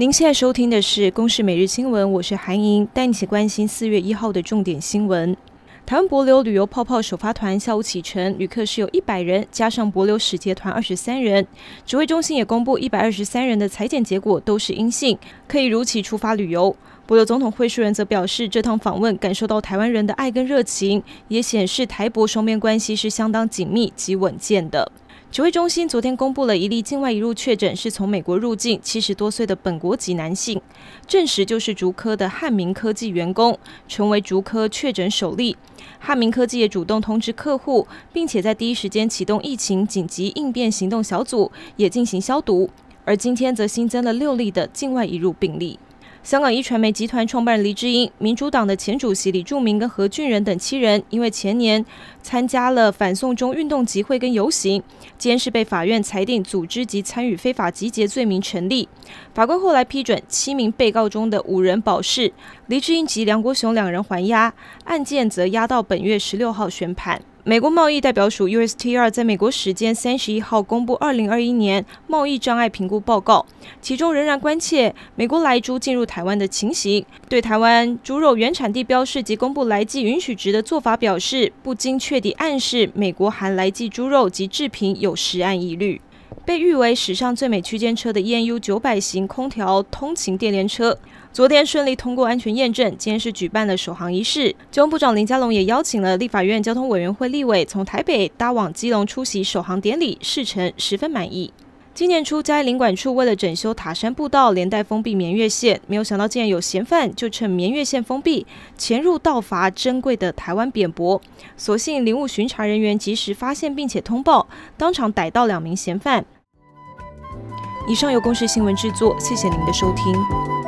您现在收听的是《公视每日新闻》，我是韩莹，带你一起关心四月一号的重点新闻。台湾帛琉旅游泡泡首发团下午启程，旅客是有一百人，加上帛琉使节团二十三人。指挥中心也公布，一百二十三人的采检结果都是阴性，可以如期出发旅游。帛琉总统惠恕仁则表示，这趟访问感受到台湾人的爱跟热情，也显示台博双边关系是相当紧密及稳健的。指挥中心昨天公布了一例境外移入确诊，是从美国入境，七十多岁的本国籍男性，证实就是竹科的汉明科技员工，成为竹科确诊首例。汉明科技也主动通知客户，并且在第一时间启动疫情紧急应变行动小组，也进行消毒。而今天则新增了六例的境外移入病例。香港一传媒集团创办人黎智英、民主党的前主席李柱铭跟何俊仁等七人，因为前年参加了反送中运动集会跟游行，今天是被法院裁定组织及参与非法集结罪名成立。法官后来批准七名被告中的五人保释，黎智英及梁国雄两人还押，案件则押到本月十六号宣判。美国贸易代表署 USTR 在美国时间三十一号公布二零二一年贸易障碍评估报告，其中仍然关切美国来猪进入台湾的情形，对台湾猪肉原产地标示及公布来季允许值的做法表示不精确地暗示美国含来季猪肉及制品有食安疑虑。被誉为史上最美区间车的 ENU 九百型空调通勤电联车，昨天顺利通过安全验证。今天是举办了首航仪式，交通部长林佳龙也邀请了立法院交通委员会立委从台北搭往基隆出席首航典礼，事成十分满意。今年初，嘉义林管处为了整修塔山步道，连带封闭绵月线，没有想到竟然有嫌犯就趁绵月线封闭，潜入盗伐珍贵的台湾扁柏。所幸林务巡查人员及时发现并且通报，当场逮到两名嫌犯。以上由公视新闻制作，谢谢您的收听。